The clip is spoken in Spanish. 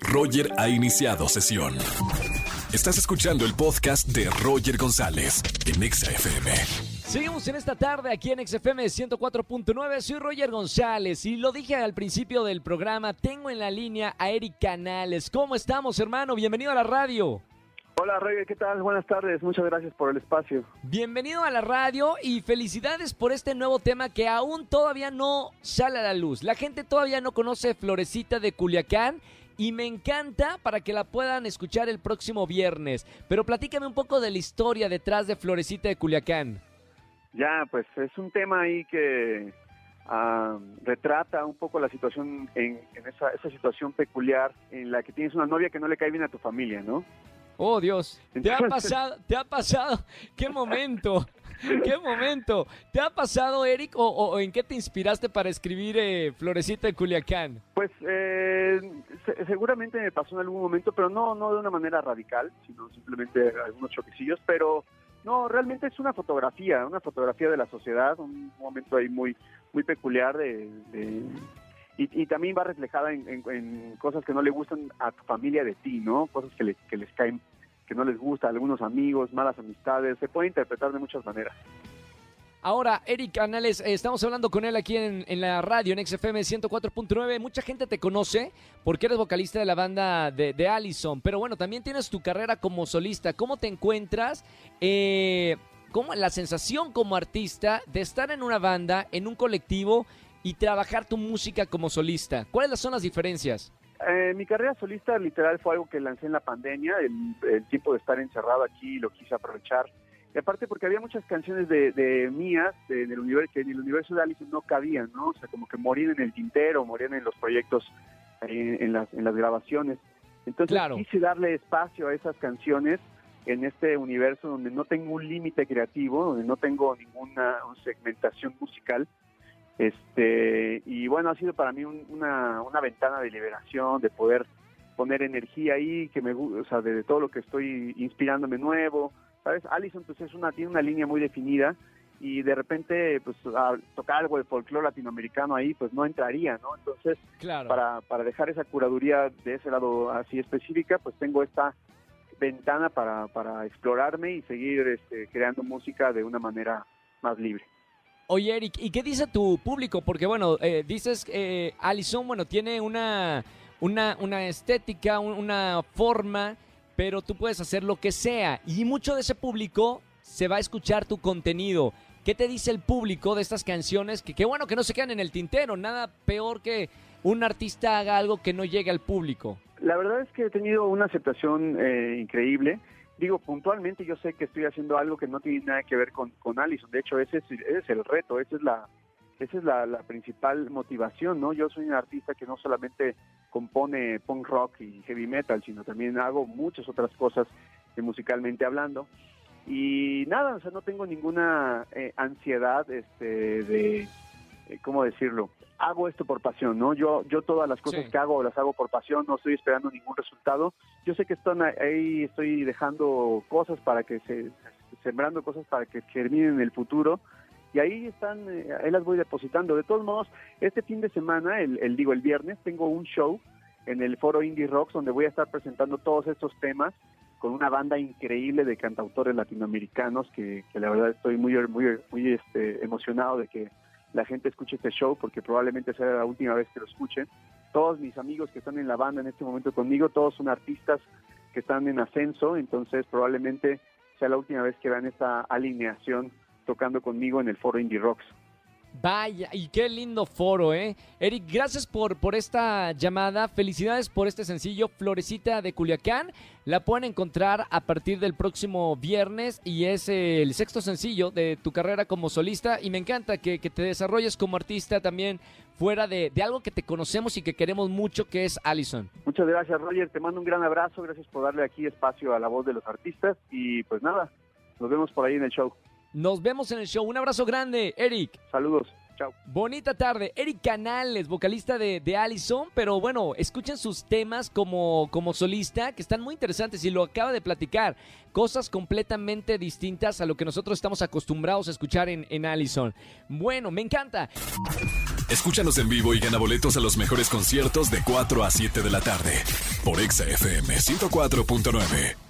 Roger ha iniciado sesión. Estás escuchando el podcast de Roger González en Exa FM. Seguimos en esta tarde aquí en XFM 104.9. Soy Roger González y lo dije al principio del programa. Tengo en la línea a Eric Canales. ¿Cómo estamos, hermano? Bienvenido a la radio. Hola, Roger, ¿qué tal? Buenas tardes. Muchas gracias por el espacio. Bienvenido a la radio y felicidades por este nuevo tema que aún todavía no sale a la luz. La gente todavía no conoce Florecita de Culiacán y me encanta para que la puedan escuchar el próximo viernes. Pero platícame un poco de la historia detrás de Florecita de Culiacán. Ya, pues es un tema ahí que ah, retrata un poco la situación, en, esa, esa situación peculiar en la que tienes una novia que no le cae bien a tu familia, ¿no? Oh Dios, ¿te ha pasado? ¿Te ha pasado? ¿Qué momento? ¿Qué momento? ¿Te ha pasado, Eric, o, en qué te inspiraste para escribir eh, Florecita de Culiacán? Pues eh, seguramente me pasó en algún momento, pero no, no de una manera radical, sino simplemente algunos choquecillos, pero no, realmente es una fotografía, una fotografía de la sociedad, un momento ahí muy, muy peculiar de, y, también va reflejada en, cosas que no le gustan a tu familia de ti, ¿no? Cosas que, que les caen, que no les gusta, algunos amigos, malas amistades, se puede interpretar de muchas maneras. Ahora, Eric Canales, eh, estamos hablando con él aquí en, la radio, en XFM 104.9. Mucha gente te conoce porque eres vocalista de la banda de, Allison, pero bueno, también tienes tu carrera como solista. ¿Cómo te encuentras? Eh, ¿Cómo la sensación como artista de estar en una banda, en un colectivo y trabajar tu música como solista? ¿Cuáles son las diferencias? Eh, mi carrera solista literal fue algo que lancé en la pandemia, el, tiempo de estar encerrado aquí lo quise aprovechar. Y aparte porque había muchas canciones de, mías de, del universo, que en el universo de Alice no cabían, ¿no? O sea, como que morían en el tintero, morían en los proyectos, eh, en, las, en las grabaciones. Entonces quise darle espacio a esas canciones en este universo donde no tengo un límite creativo, donde no tengo ninguna segmentación musical, este, y bueno, ha sido para mí una, una ventana de liberación, de poder poner energía ahí, que me o sea, de, todo lo que estoy inspirándome nuevo, ¿sabes? Allison pues es una, tiene una línea muy definida y de repente pues tocar algo de folclore latinoamericano ahí pues no entraría, ¿no? Entonces, para, para dejar esa curaduría de ese lado así específica, pues tengo esta ventana para, para explorarme y seguir este, creando música de una manera más libre. Oye, Eric, ¿y qué dice tu público? Porque, bueno, eh, dices eh, Alison, bueno, tiene una, una, una estética, una forma, pero tú puedes hacer lo que sea. Y mucho de ese público se va a escuchar tu contenido. ¿Qué te dice el público de estas canciones? Que qué bueno que no se quedan en el tintero. Nada peor que un artista haga algo que no llegue al público. La verdad es que he tenido una aceptación eh, increíble digo, puntualmente yo sé que estoy haciendo algo que no tiene nada que ver con, con Allison. De hecho, ese es, el reto, esa es la esa es la, principal motivación, ¿no? Yo soy un artista que no solamente compone punk rock y heavy metal, sino también hago muchas otras cosas musicalmente hablando. Y nada, o sea, no tengo ninguna eh, ansiedad este, de, ¿cómo decirlo? Hago esto por pasión, ¿no? Yo, yo todas las cosas que hago las hago por pasión, no estoy esperando ningún resultado. Yo sé que están ahí, estoy dejando cosas para que se, sembrando cosas para que terminen en el futuro y ahí están, eh, ahí las voy depositando. De todos modos, este fin de semana, el, el, digo el viernes, tengo un show en el foro Indie Rocks donde voy a estar presentando todos estos temas con una banda increíble de cantautores latinoamericanos que, que la verdad estoy muy muy muy este, emocionado de que la gente escuche este show porque probablemente sea la última vez que lo escuchen. Todos mis amigos que están en la banda en este momento conmigo, todos son artistas que están en ascenso, entonces probablemente sea la última vez que vean esta alineación tocando conmigo en el foro Indie Rocks. Vaya, y qué lindo foro, ¿eh? Eric, gracias por, por esta llamada. Felicidades por este sencillo, Florecita de Culiacán. La pueden encontrar a partir del próximo viernes y es el sexto sencillo de tu carrera como solista. Y me encanta que, te desarrolles como artista también fuera de, de, algo que te conocemos y que queremos mucho, que es Allison. Muchas gracias, Roger. Te mando un gran abrazo. Gracias por darle aquí espacio a la voz de los artistas. Y pues nada, nos vemos por ahí en el show. Nos vemos en el show. Un abrazo grande, Eric. Saludos. Chao. Bonita tarde. Eric Canales, vocalista de, de Allison, pero bueno, escuchen sus temas como, como solista, que están muy interesantes y lo acaba de platicar. Cosas completamente distintas a lo que nosotros estamos acostumbrados a escuchar en, en Allison. Bueno, me encanta. Escúchanos en vivo y gana boletos a los mejores conciertos de 4 a 7 de la tarde por Exa FM 104.9.